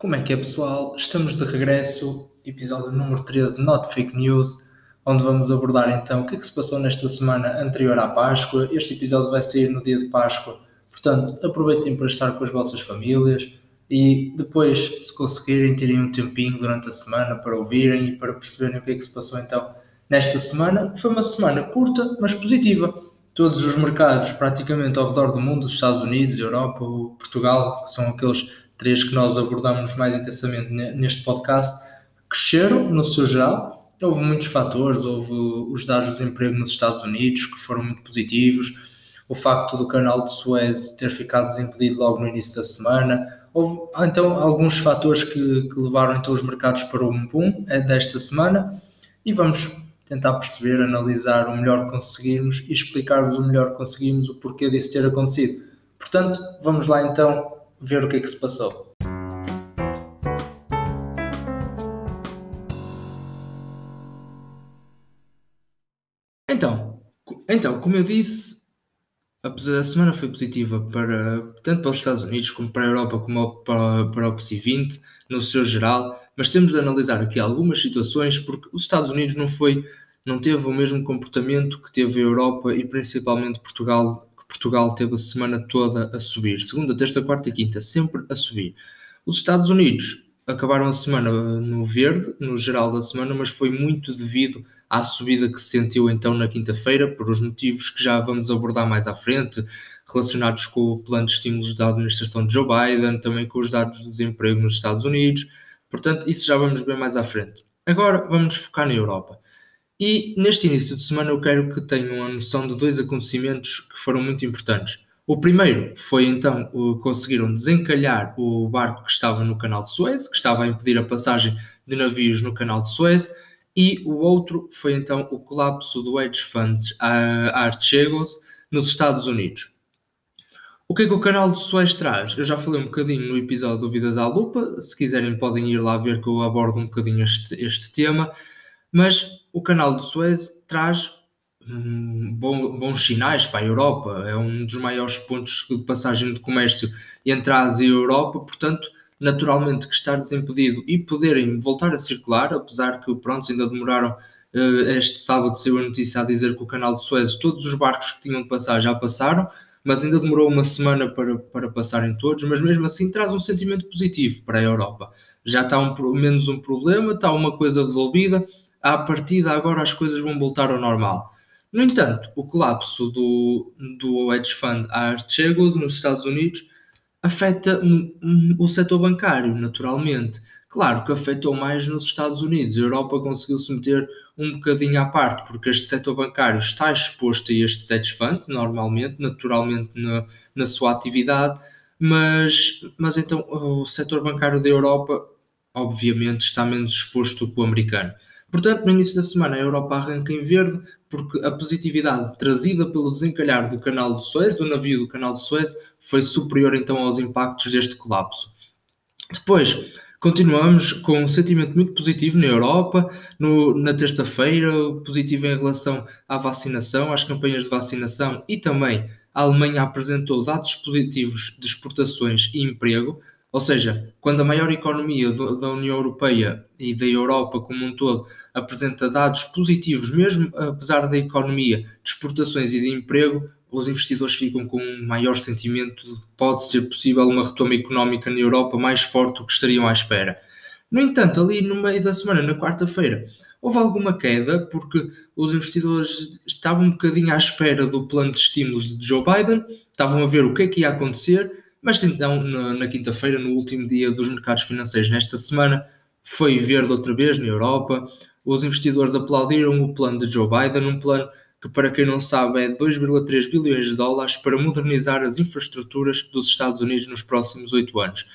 Como é que é, pessoal? Estamos de regresso, episódio número 13, Not Fake News, onde vamos abordar então o que é que se passou nesta semana anterior à Páscoa. Este episódio vai sair no dia de Páscoa, portanto, aproveitem para estar com as vossas famílias e depois, se conseguirem, terem um tempinho durante a semana para ouvirem e para perceberem o que é que se passou então nesta semana. Foi uma semana curta, mas positiva. Todos os mercados, praticamente ao redor do mundo, os Estados Unidos, Europa, Portugal, que são aqueles três que nós abordamos mais intensamente neste podcast, cresceram no seu geral. Houve muitos fatores, houve os dados de desemprego nos Estados Unidos que foram muito positivos, o facto do canal de Suez ter ficado desimpedido logo no início da semana. Houve então alguns fatores que, que levaram então os mercados para o boom é desta semana e vamos tentar perceber, analisar o melhor que conseguirmos e explicar-vos o melhor que conseguimos o porquê disso ter acontecido. Portanto, vamos lá então ver o que é que se passou. Então, então, como eu disse, da semana foi positiva para tanto para os Estados Unidos como para a Europa como para, para o PSI 20 no seu geral, mas temos de analisar aqui algumas situações porque os Estados Unidos não foi não teve o mesmo comportamento que teve a Europa e principalmente Portugal Portugal teve a semana toda a subir. Segunda, terça, quarta e quinta, sempre a subir. Os Estados Unidos acabaram a semana no verde, no geral da semana, mas foi muito devido à subida que se sentiu então na quinta-feira, por os motivos que já vamos abordar mais à frente, relacionados com o plano de estímulos da administração de Joe Biden, também com os dados de desemprego nos Estados Unidos. Portanto, isso já vamos ver mais à frente. Agora vamos focar na Europa. E neste início de semana eu quero que tenham a noção de dois acontecimentos que foram muito importantes. O primeiro foi então conseguiram desencalhar o barco que estava no canal de Suez, que estava a impedir a passagem de navios no canal de Suez, e o outro foi então o colapso do hedge funds Archegos nos Estados Unidos. O que é que o canal de Suez traz? Eu já falei um bocadinho no episódio Dúvidas à Lupa, se quiserem podem ir lá ver que eu abordo um bocadinho este, este tema, mas o canal de Suez traz hum, bons sinais para a Europa, é um dos maiores pontos de passagem de comércio entre a Ásia e a Europa, portanto, naturalmente que estar desimpedido e poderem voltar a circular, apesar que pronto, ainda demoraram uh, este sábado saiu a notícia a dizer que o canal de Suez, todos os barcos que tinham de passar já passaram, mas ainda demorou uma semana para, para passarem todos, mas mesmo assim traz um sentimento positivo para a Europa. Já está um, menos um problema, está uma coisa resolvida, à partida agora as coisas vão voltar ao normal. No entanto, o colapso do, do hedge fund Archegos nos Estados Unidos afeta o setor bancário, naturalmente. Claro que afetou mais nos Estados Unidos. A Europa conseguiu se meter um bocadinho à parte, porque este setor bancário está exposto a estes hedge funds, normalmente, naturalmente, na, na sua atividade, mas, mas então o setor bancário da Europa, obviamente, está menos exposto que o americano. Portanto, no início da semana, a Europa arranca em verde, porque a positividade trazida pelo desencalhar do canal de Suez, do navio do canal de Suez, foi superior então aos impactos deste colapso. Depois, continuamos com um sentimento muito positivo na Europa. No, na terça-feira, positivo em relação à vacinação, às campanhas de vacinação e também a Alemanha apresentou dados positivos de exportações e emprego. Ou seja, quando a maior economia do, da União Europeia e da Europa como um todo apresenta dados positivos, mesmo apesar da economia de exportações e de emprego, os investidores ficam com um maior sentimento de que pode ser possível uma retoma económica na Europa mais forte do que estariam à espera. No entanto, ali no meio da semana, na quarta-feira, houve alguma queda porque os investidores estavam um bocadinho à espera do plano de estímulos de Joe Biden, estavam a ver o que é que ia acontecer, mas então na, na quinta-feira, no último dia dos mercados financeiros nesta semana, foi verde outra vez na Europa, os investidores aplaudiram o plano de Joe Biden, um plano que, para quem não sabe, é 2,3 bilhões de dólares para modernizar as infraestruturas dos Estados Unidos nos próximos oito anos.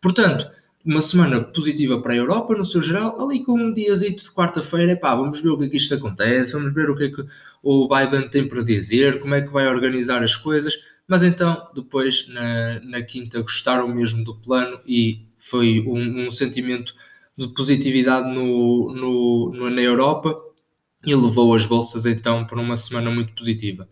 Portanto, uma semana positiva para a Europa, no seu geral, ali com um diazito de quarta-feira, pá, vamos ver o que é que isto acontece, vamos ver o que é que o Biden tem para dizer, como é que vai organizar as coisas, mas então, depois, na, na quinta, gostaram mesmo do plano e foi um, um sentimento de positividade no, no, na Europa e levou as bolsas então para uma semana muito positiva.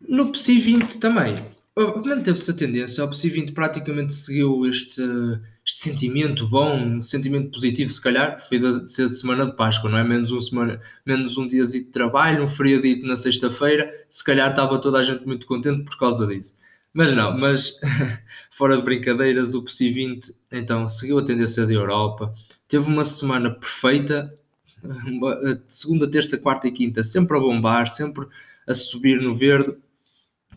No PSI 20 também, manteve-se a tendência, o PSI 20 praticamente seguiu este, este sentimento bom, sentimento positivo, se calhar, foi de ser de semana de Páscoa, não é? Menos um, semana, menos um dia de trabalho, um feriadito na sexta-feira, se calhar estava toda a gente muito contente por causa disso. Mas não, mas fora de brincadeiras, o PSI 20 então seguiu a tendência da Europa, teve uma semana perfeita, segunda, terça, quarta e quinta, sempre a bombar, sempre a subir no verde,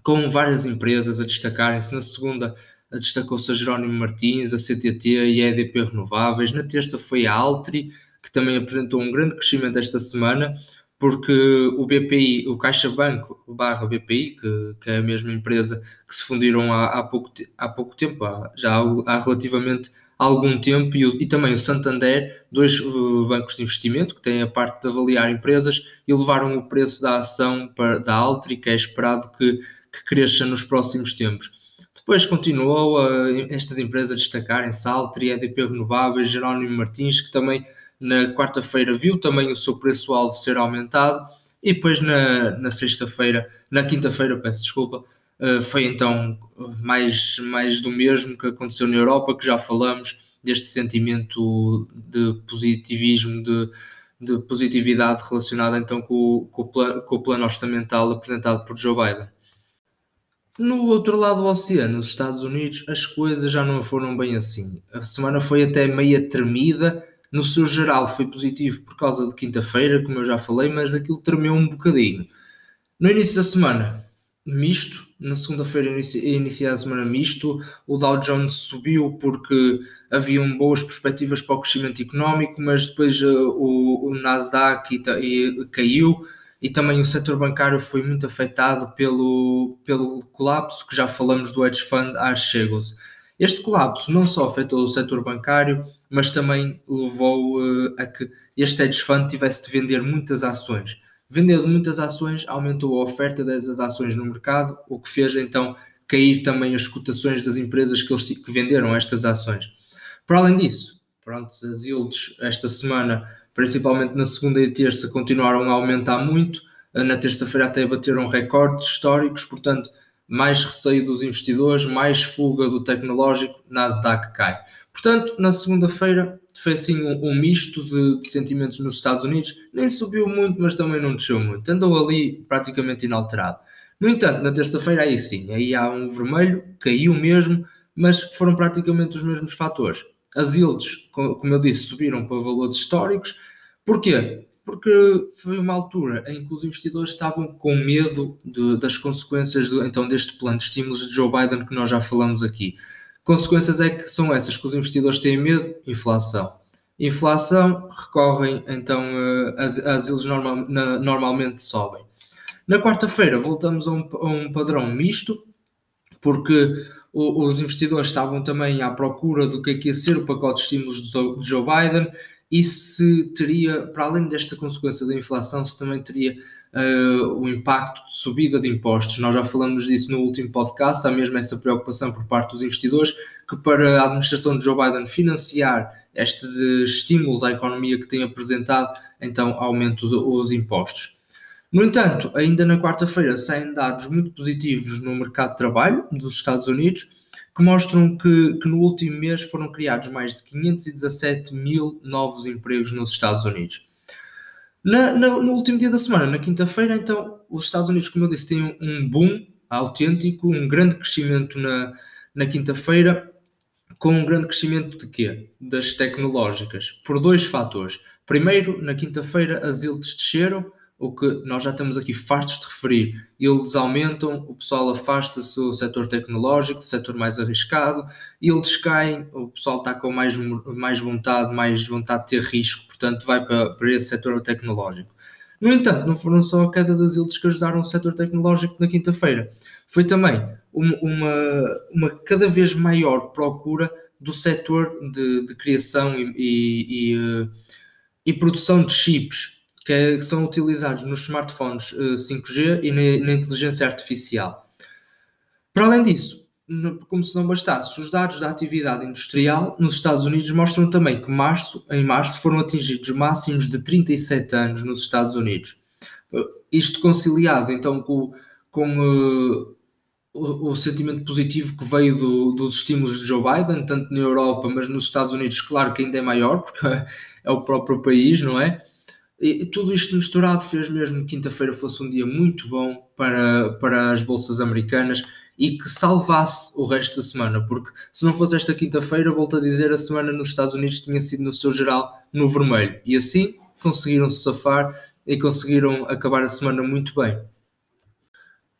com várias empresas a destacarem-se. Na segunda destacou-se a Jerónimo Martins, a CTT e a EDP Renováveis. Na terça foi a Altri, que também apresentou um grande crescimento esta semana, porque o BPI, o Caixa Banco barra BPI, que, que é a mesma empresa que se fundiram há, há, pouco, há pouco tempo, há, já há, relativamente algum tempo, e, o, e, também o Santander, dois uh, bancos de investimento que têm a parte de avaliar empresas e levaram o preço da ação para, da Altri, que é esperado que, que cresça nos próximos tempos. Depois continuou uh, estas empresas a destacarem-se, Altri, EDP Renováveis, Jerónimo Martins, que também na quarta-feira viu também o seu preço-alvo ser aumentado, e depois na, na sexta-feira, na quinta-feira, peço desculpa, uh, foi então mais, mais do mesmo que aconteceu na Europa, que já falamos deste sentimento de positivismo, de, de positividade relacionada então com, com, o plano, com o plano orçamental apresentado por Joe Biden. No outro lado do oceano, nos Estados Unidos, as coisas já não foram bem assim. A semana foi até meia tremida. No seu geral, foi positivo por causa de quinta-feira, como eu já falei, mas aquilo tremeu um bocadinho. No início da semana, misto. Na segunda-feira, iniciada a semana misto. O Dow Jones subiu porque haviam boas perspectivas para o crescimento económico, mas depois uh, o, Nasdaq caiu e também o setor bancário foi muito afetado pelo, pelo colapso que já falamos do hedge fund Archegos. Este colapso não só afetou o setor bancário, mas também levou uh, a que este hedge fund tivesse de vender muitas ações. Vendendo muitas ações, aumentou a oferta dessas ações no mercado, o que fez então cair também as cotações das empresas que, eles, que venderam estas ações. Por além disso, pronto, as yields esta semana principalmente na segunda e terça, continuaram a aumentar muito. Na terça-feira até bateram recordes históricos, portanto, mais receio dos investidores, mais fuga do tecnológico, Nasdaq cai. Portanto, na segunda-feira foi assim um, um misto de, de, sentimentos nos Estados Unidos, nem subiu muito, mas também não desceu muito, andou ali praticamente inalterado. No entanto, na terça-feira aí sim, aí há um vermelho, caiu mesmo, mas foram praticamente os mesmos fatores. As yields, como eu disse, subiram para valores históricos. Porquê? Porque foi uma altura em que os investidores estavam com medo de, das consequências do, então deste plano de estímulos de Joe Biden que nós já falamos aqui. Consequências é que são essas que os investidores têm medo? Inflação. Inflação, recorrem então eh, as, as ilhas normal, na, normalmente sobem. Na quarta-feira voltamos a um, a um padrão misto, porque os investidores estavam também à procura do que é que ia ser o pacote de estímulos de Joe Biden e se teria, para além desta consequência da inflação, se também teria uh, o impacto de subida de impostos. Nós já falamos disso no último podcast, há mesmo essa preocupação por parte dos investidores que para a administração de Joe Biden financiar estes uh, estímulos à economia que tem apresentado, então aumenta os, os impostos. No entanto, ainda na quarta-feira saem dados muito positivos no mercado de trabalho dos Estados Unidos, que mostram que, que no último mês foram criados mais de 517 mil novos empregos nos Estados Unidos. Na, na, no último dia da semana, na quinta-feira, então, os Estados Unidos, como eu disse, têm um boom autêntico, um grande crescimento na, na quinta-feira, com um grande crescimento de quê? Das tecnológicas, por dois fatores. Primeiro, na quinta-feira, as yields desceram, o que nós já estamos aqui fartos de referir. Eles aumentam, o pessoal afasta-se do setor tecnológico, do setor mais arriscado, eles caem, o pessoal está com mais, mais vontade, mais vontade de ter risco, portanto vai para, para esse setor tecnológico. No entanto, não foram só a queda das ilhas que ajudaram o setor tecnológico na quinta-feira, foi também uma, uma, cada vez maior procura do setor de, de criação e, e, e, e produção de chips que são utilizados nos smartphones 5G eh, e na, na inteligência artificial. Para além disso, como se não bastasse, os dados da atividade industrial nos Estados Unidos mostram também que março, em março foram atingidos máximos de 37 anos nos Estados Unidos. Eh, isto conciliado então com, com uh, o, o, sentimento positivo que veio do, dos estímulos de Joe Biden, tanto na Europa, mas nos Estados Unidos, claro que ainda é maior, porque é o próprio país, não é? E tudo isto misturado fez mesmo que quinta-feira fosse um dia muito bom para, para as bolsas americanas e que salvasse o resto da semana, porque se não fosse esta quinta-feira, volto a dizer, a semana nos Estados Unidos tinha sido no seu geral no vermelho. E assim conseguiram se safar e conseguiram acabar a semana muito bem.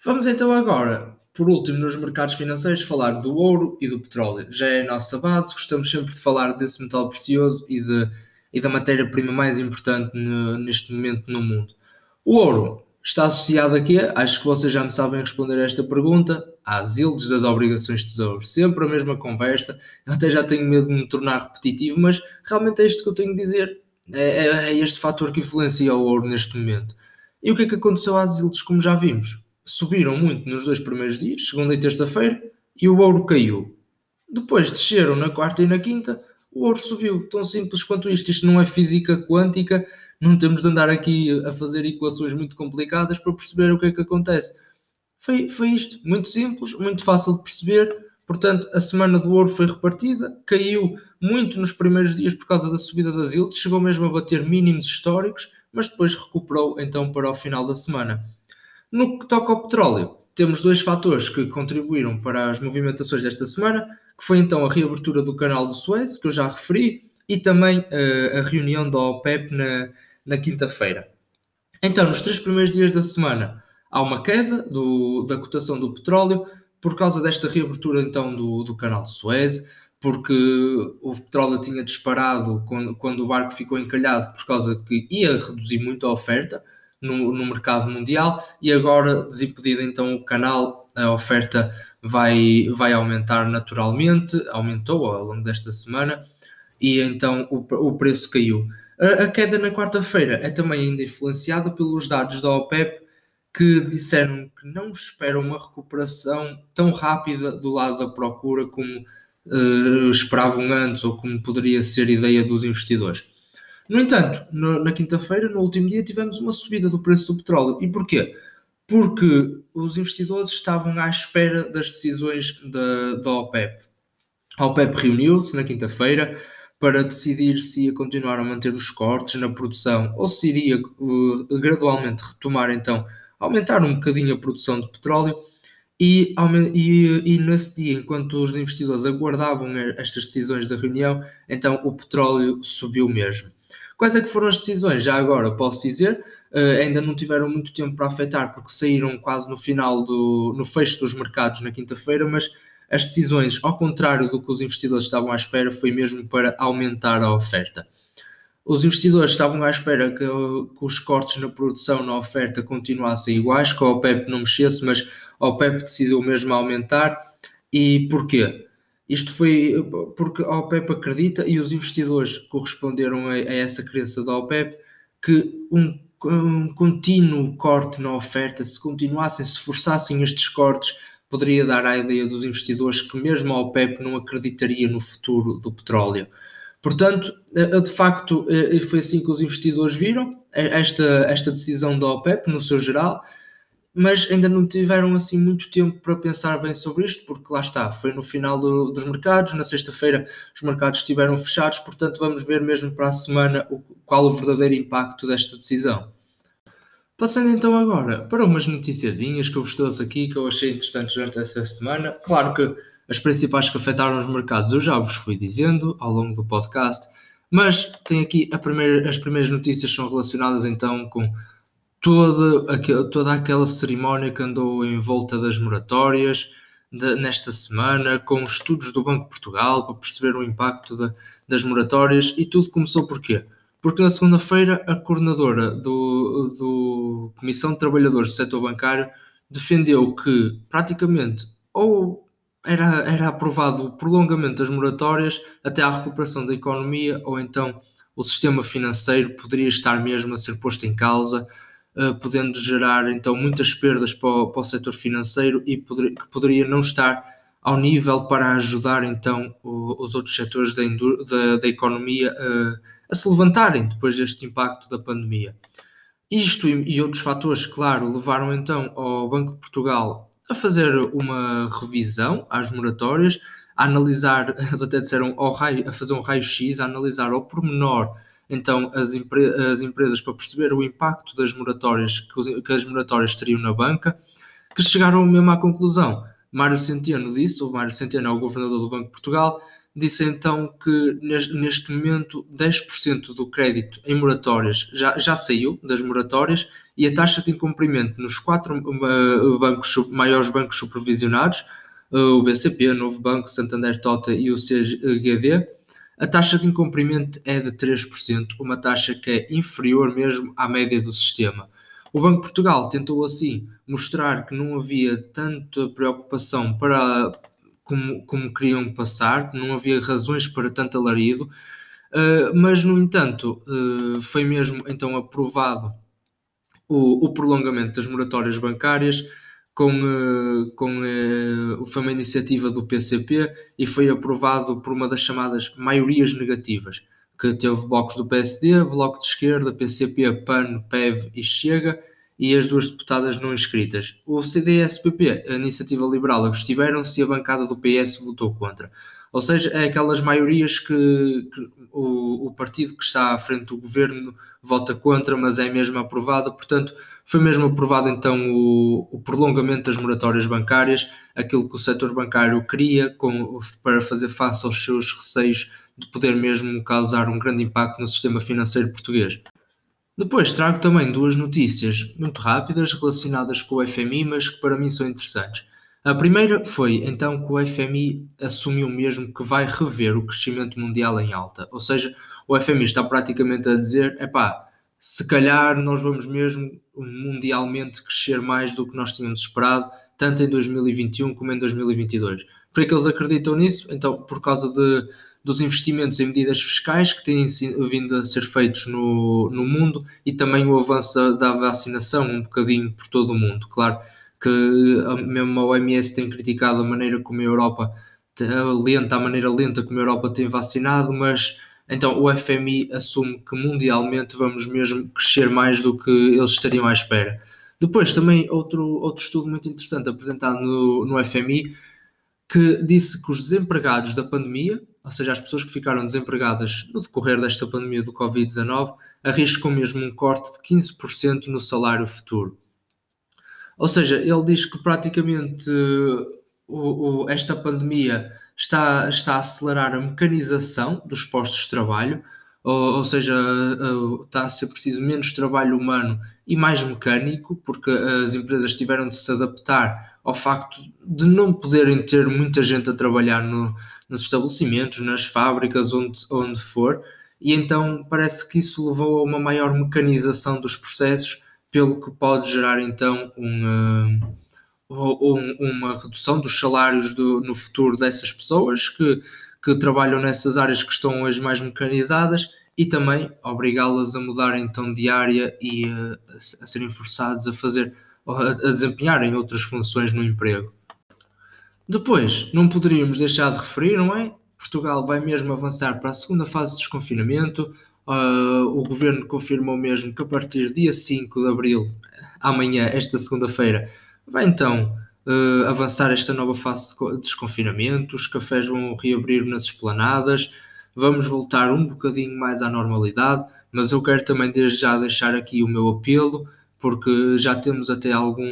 Vamos então agora, por último, nos mercados financeiros, falar do ouro e do petróleo. Já é a nossa base, gostamos sempre de falar desse metal precioso e, de, e da matéria-prima mais importante no, neste momento no mundo. O ouro está associado aqui, acho que vocês já me sabem responder a esta pergunta, às ilhas das obrigações de tesouro. Sempre a mesma conversa, eu até já tenho medo de me tornar repetitivo, mas realmente é isto que eu tenho de dizer. É, é, é este fator que influencia o ouro neste momento. E o que é que aconteceu às ilhas, como já vimos? Subiram muito nos dois primeiros dias, segunda e terça-feira, e o ouro caiu. Depois desceram na quarta e na quinta, o ouro subiu. Tão simples quanto isto. Isto não é física quântica, não temos de andar aqui a fazer equações muito complicadas para perceber o que é que acontece. Foi, foi isto, muito simples, muito fácil de perceber. Portanto, a semana do ouro foi repartida, caiu muito nos primeiros dias por causa da subida das ilhas, chegou mesmo a bater mínimos históricos, mas depois recuperou então para o final da semana. No que toca ao petróleo, temos dois fatores que contribuíram para as movimentações desta semana, que foi então a reabertura do canal do Suez, que eu já referi, e também uh, a reunião da OPEP na, na quinta-feira. Então, nos três primeiros dias da semana, há uma queda do, da cotação do petróleo por causa desta reabertura então do, do canal de Suez, porque o petróleo tinha disparado quando, quando o barco ficou encalhado por causa que ia reduzir muito a oferta no, no mercado mundial e agora desimpedido então o canal, a oferta vai, vai aumentar naturalmente, aumentou ao longo desta semana e então o, o preço caiu. A, a queda na quarta-feira é também ainda influenciada pelos dados da OPEP que disseram que não esperam uma recuperação tão rápida do lado da procura como uh, esperavam antes ou como poderia ser ideia dos investidores. No entanto, no, na quinta-feira, no último dia, tivemos uma subida do preço do petróleo. E porquê? Porque os investidores estavam à espera das decisões da, da OPEP. A OPEP reuniu-se na quinta-feira para decidir se ia continuar a manter os cortes na produção ou se iria uh, gradualmente retomar, então, aumentar um bocadinho a produção de petróleo. E, e, e, nesse dia, enquanto os investidores aguardavam estas decisões da reunião, então o petróleo subiu mesmo. Quais é que foram as decisões? Já agora posso dizer, uh, ainda não tiveram muito tempo para afetar, porque saíram quase no final do no fecho dos mercados na quinta-feira, mas as decisões, ao contrário do que os investidores estavam à espera, foi mesmo para aumentar a oferta. Os investidores estavam à espera que, que os cortes na produção, na oferta, continuassem iguais, que a OPEP não mexesse, mas a OPEP decidiu mesmo aumentar. E porquê? Isto foi porque a OPEP acredita e os investidores corresponderam a, a essa crença da OPEP que um, um contínuo corte na oferta, se continuassem, se forçassem estes cortes, poderia dar à ideia dos investidores que mesmo a OPEP não acreditaria no futuro do petróleo. Portanto, de facto, foi assim que os investidores viram esta, esta decisão da OPEP no seu geral, mas ainda não tiveram assim muito tempo para pensar bem sobre isto, porque lá está, foi no final do, dos mercados, na sexta-feira os mercados estiveram fechados, portanto vamos ver mesmo para a semana o, qual o verdadeiro impacto desta decisão. Passando então agora para umas noticiazinhas que eu vos trouxe aqui, que eu achei interessantes durante esta semana. Claro que as principais que afetaram os mercados eu já vos fui dizendo ao longo do podcast, mas tem aqui primeira, as primeiras notícias são relacionadas então com toda, aquela, toda aquela cerimónia que andou em volta das moratórias de, nesta semana, com os estudos do Banco de Portugal para perceber o impacto de, das moratórias e tudo começou por quê? porque na segunda-feira a coordenadora do, do Comissão de Trabalhadores do Setor Bancário defendeu que praticamente ou era, era aprovado o prolongamento das moratórias até à recuperação da economia, ou então o sistema financeiro poderia estar mesmo a ser posto em causa, podendo gerar então muitas perdas para o, para o setor financeiro e poder, que poderia não estar ao nível para ajudar então o, os outros setores da, da, da economia uh, a se levantarem depois deste impacto da pandemia. Isto e outros fatores, claro, levaram então ao Banco de Portugal a fazer uma revisão às moratórias, a analisar, eles até disseram ao raio, a fazer um raio-x, a analisar ao pormenor então as, as, empresas para perceber o impacto das moratórias que, que, as moratórias teriam na banca, que chegaram mesmo à conclusão. Mário Centeno disse, o Mário Centeno é o governador do Banco de Portugal, disse então que neste momento 10% do crédito em moratórias já, já saiu das moratórias e a taxa de incumprimento nos quatro uh, bancos, maiores bancos supervisionados, uh, o BCP, Novo Banco, Santander Tota e o CGD, a taxa de incumprimento é de 3%, uma taxa que é inferior mesmo à média do sistema. O Banco de Portugal tentou assim mostrar que não havia tanta preocupação para como, como queriam passar, não havia razões para tanto alarido, uh, mas no entanto uh, foi mesmo então aprovado o, o, prolongamento das moratórias bancárias com, uh, com foi uma iniciativa do PCP e foi aprovado por uma das chamadas maiorias negativas, que teve blocos do PSD, Bloco de Esquerda, PCP, PAN, PEV e Chega, e as duas deputadas não inscritas. O CDS-PP, a Iniciativa Liberal, abstiveram-se e a bancada do PS votou contra. Ou seja, é aquelas maiorias que, que o, o, partido que está à frente do governo vota contra, mas é mesmo aprovada. Portanto, foi mesmo aprovado então o, o prolongamento das moratórias bancárias, aquilo que o setor bancário queria com, para fazer face aos seus receios de poder mesmo causar um grande impacto no sistema financeiro português. Depois trago também duas notícias muito rápidas relacionadas com o FMI, mas que para mim são interessantes. A primeira foi então que o FMI assumiu mesmo que vai rever o crescimento mundial em alta. Ou seja, o FMI está praticamente a dizer: epá, se calhar nós vamos mesmo mundialmente crescer mais do que nós tínhamos esperado, tanto em 2021 como em 2022. Por que eles acreditam nisso? Então, por causa de dos investimentos em medidas fiscais que têm vindo a ser feitos no, no mundo e também o avanço da vacinação um bocadinho por todo o mundo. Claro que mesmo a OMS tem criticado a maneira como a Europa, lenta, a maneira lenta como a Europa tem vacinado, mas então o FMI assume que mundialmente vamos mesmo crescer mais do que eles estariam à espera. Depois também outro, outro estudo muito interessante apresentado no, no FMI que disse que os desempregados da pandemia ou seja, as pessoas que ficaram desempregadas no decorrer desta pandemia do Covid-19 arriscam mesmo um corte de 15% no salário futuro. Ou seja, ele diz que praticamente o, o, esta pandemia está, está a acelerar a mecanização dos postos de trabalho, ou, ou seja, está a ser preciso menos trabalho humano e mais mecânico, porque as empresas tiveram de se adaptar ao facto de não poderem ter muita gente a trabalhar no, nos estabelecimentos, nas fábricas, onde, onde for, e então parece que isso levou a uma maior mecanização dos processos, pelo que pode gerar então um, um, uma redução dos salários do, no futuro dessas pessoas que, que trabalham nessas áreas que estão hoje mais mecanizadas e também obrigá-las a mudar então de área e a, a serem forçados a fazer a desempenharem outras funções no emprego. Depois, não poderíamos deixar de referir, não é? Portugal vai mesmo avançar para a segunda fase de desconfinamento. Uh, o governo confirmou mesmo que a partir dia 5 de abril, amanhã, esta segunda-feira, vai então uh, avançar esta nova fase de desconfinamento. Os cafés vão reabrir nas esplanadas. Vamos voltar um bocadinho mais à normalidade, mas eu quero também desde já deixar aqui o meu apelo, porque já temos até algum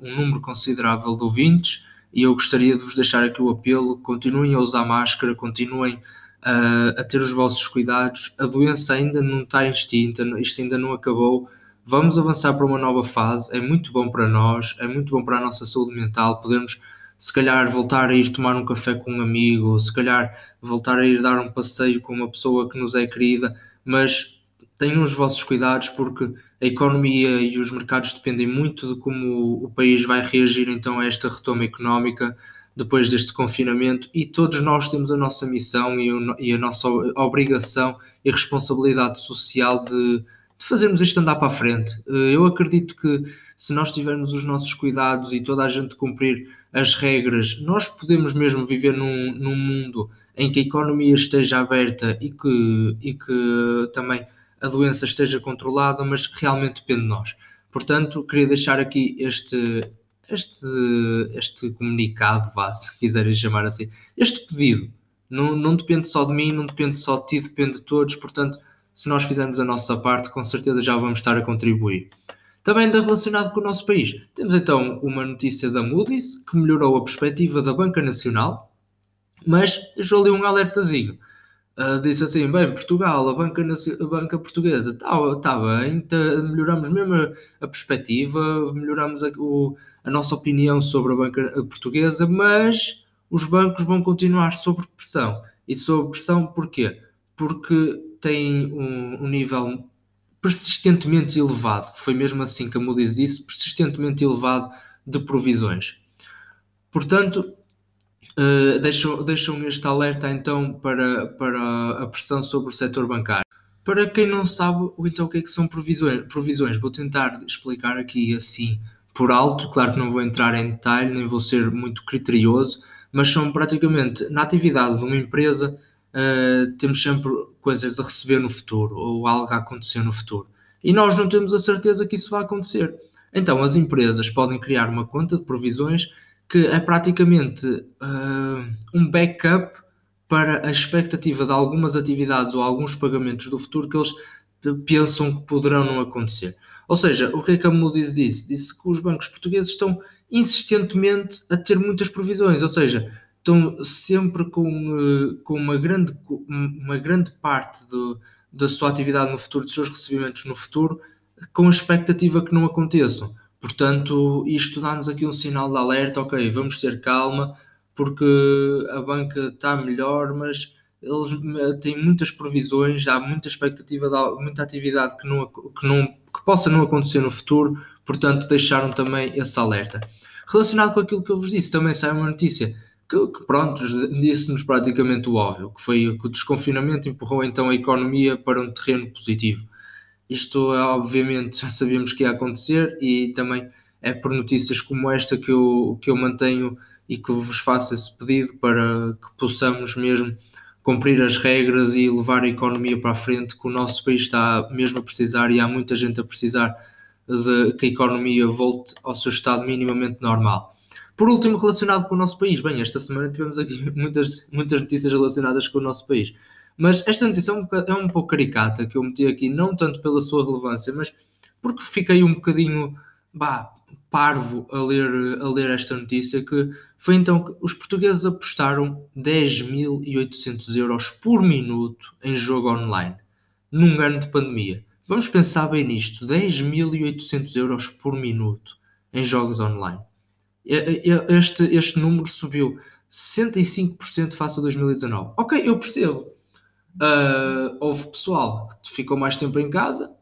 um número considerável de ouvintes e eu gostaria de vos deixar aqui o apelo: continuem a usar máscara, continuem a, a ter os vossos cuidados. A doença ainda não está extinta, isto ainda não acabou. Vamos avançar para uma nova fase. É muito bom para nós, é muito bom para a nossa saúde mental. Podemos, se calhar, voltar a ir tomar um café com um amigo, se calhar, voltar a ir dar um passeio com uma pessoa que nos é querida, mas tenham os vossos cuidados porque a economia e os mercados dependem muito de como o país vai reagir então a esta retoma económica depois deste confinamento e todos nós temos a nossa missão e, a nossa obrigação e responsabilidade social de, de fazermos isto andar para a frente. Eh, eu acredito que se nós tivermos os nossos cuidados e toda a gente cumprir as regras, nós podemos mesmo viver num, num mundo em que a economia esteja aberta e que, e que também a doença esteja controlada, mas realmente depende de nós. Portanto, queria deixar aqui este, este, este comunicado, vá, se quiserem chamar assim, este pedido, não, não depende só de mim, não depende só de ti, depende de todos, portanto, se nós fizermos a nossa parte, com certeza já vamos estar a contribuir. Também relacionado com o nosso país, temos então uma notícia da Moody's que melhorou a perspectiva da Banca Nacional, mas deixou ali um alertazinho. Uh, disse assim: bem, Portugal, a banca, a banca portuguesa está tá bem, tá, melhoramos mesmo a, a perspectiva, melhoramos a, o, a, nossa opinião sobre a banca portuguesa, mas os bancos vão continuar sob pressão. E sob pressão porquê? Porque têm um, um nível persistentemente elevado, foi mesmo assim que a Moody's disse, persistentemente elevado de provisões. Portanto, uh, deixam, deixam este alerta então para, para a pressão sobre o setor bancário. Para quem não sabe então o que é que são provisões, provisões, vou tentar explicar aqui assim por alto, claro que não vou entrar em detalhe, nem vou ser muito criterioso, mas são praticamente na atividade de uma empresa uh, temos sempre coisas a receber no futuro ou algo a acontecer no futuro. E nós não temos a certeza que isso vai acontecer. Então as empresas podem criar uma conta de provisões que é praticamente uh, um backup para a expectativa de algumas atividades ou alguns pagamentos do futuro que eles pensam que poderão não acontecer. Ou seja, o que é que a Moody's disse? Disse que os bancos portugueses estão insistentemente a ter muitas provisões, ou seja, estão sempre com, uh, com uma, grande, uma grande parte do, da sua atividade no futuro, dos seus recebimentos no futuro, com a expectativa que não aconteçam. Portanto, isto dá-nos aqui um sinal de alerta, ok, vamos ter calma, porque a banca está melhor, mas eles eh, têm muitas provisões, há muita expectativa, de, muita atividade que, não, que, não, que possa não acontecer no futuro, portanto deixaram também esse alerta. Relacionado com aquilo que eu vos disse, também sai uma notícia que, que pronto, disse-nos praticamente o óbvio, que foi que o desconfinamento empurrou então a economia para um terreno positivo. Isto, obviamente, já sabíamos que ia acontecer e também é por notícias como esta que eu, que eu mantenho e que vos faço esse pedido para que possamos mesmo cumprir as regras e levar a economia para a frente, que o nosso país está mesmo a precisar e há muita gente a precisar de que a economia volte ao seu estado minimamente normal. Por último, relacionado com o nosso país, bem, esta semana tivemos aqui muitas, muitas notícias relacionadas com o nosso país. Mas esta notícia é um, é um pouco caricata que eu meti aqui, não tanto pela sua relevância, mas porque fiquei um bocadinho bah, parvo a ler, a ler esta notícia, que foi então que os portugueses apostaram 10.800 euros por minuto em jogo online, num ano de pandemia. Vamos pensar bem nisto, 10.800 euros por minuto em jogos online. Este, este número subiu 65% face a 2019. Ok, eu percebo. Uh, houve pessoal que ficou mais tempo em casa,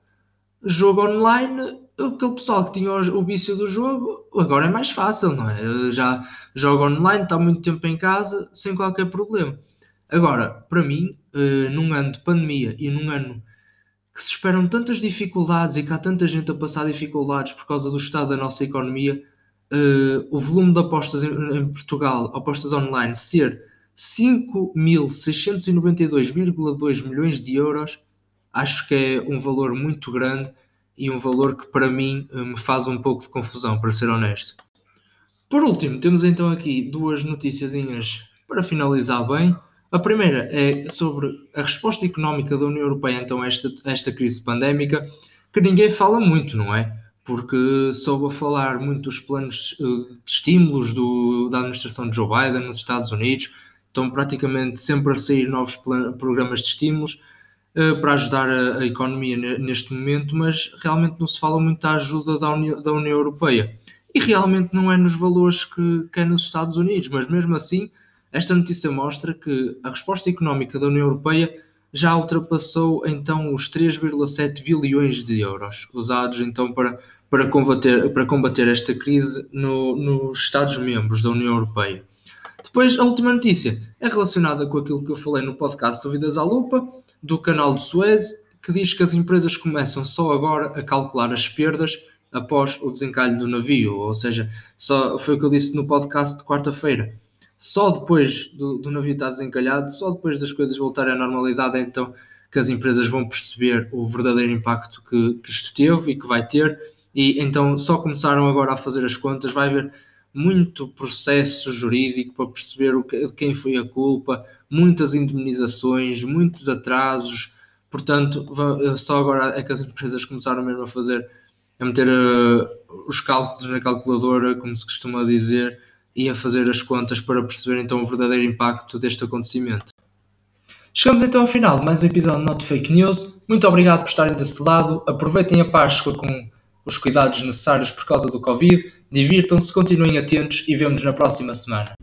jogo online, aquele pessoal que tinha o, vício do jogo, agora é mais fácil, não é? Já joga online, está muito tempo em casa, sem qualquer problema. Agora, para mim, uh, num ano de pandemia e num ano que se esperam tantas dificuldades e que há tanta gente a passar dificuldades por causa do estado da nossa economia, uh, o volume de apostas em, em, Portugal, apostas online, ser 5.692,2 milhões de euros, acho que é um valor muito grande e um valor que para mim uh, me faz um pouco de confusão, para ser honesto. Por último, temos então aqui duas noticiazinhas para finalizar bem. A primeira é sobre a resposta económica da União Europeia então a esta, a esta crise pandémica, que ninguém fala muito, não é? porque soube a falar muito dos planos eh, de estímulos do, da administração de Joe Biden nos Estados Unidos. Estão praticamente sempre a sair novos programas de estímulos uh, para ajudar a, a, economia neste momento, mas realmente não se fala muito da ajuda da, Uni da União Europeia. E realmente não é nos valores que, que é nos Estados Unidos, mas mesmo assim, esta notícia mostra que a resposta económica da União Europeia já ultrapassou então os 3,7 bilhões de euros, usados então para para combater, para combater esta crise no, nos Estados-membros da União Europeia. Depois, a última notícia é relacionada com aquilo que eu falei no podcast Ouvidas à Lupa, do canal de Suez, que diz que as empresas começam só agora a calcular as perdas após o desencalhe do navio, ou seja, só, foi o que eu disse no podcast de quarta-feira. Só depois do, do, navio estar desencalhado, só depois das coisas voltarem à normalidade, é então que as empresas vão perceber o verdadeiro impacto que, que isto teve e que vai ter e então só começaram agora a fazer as contas. Vai haver muito processo jurídico para perceber o que, de quem foi a culpa, muitas indemnizações, muitos atrasos. Portanto, só agora é que as empresas começaram mesmo a fazer, a meter uh, os cálculos na calculadora, como se costuma dizer, e a fazer as contas para perceber então o verdadeiro impacto deste acontecimento. Chegamos então ao final de mais um episódio de Not Fake News. Muito obrigado por estarem desse lado. Aproveitem a Páscoa com os cuidados necessários por causa do Covid. Divirtam-se, continuem atentos e vemos na próxima semana.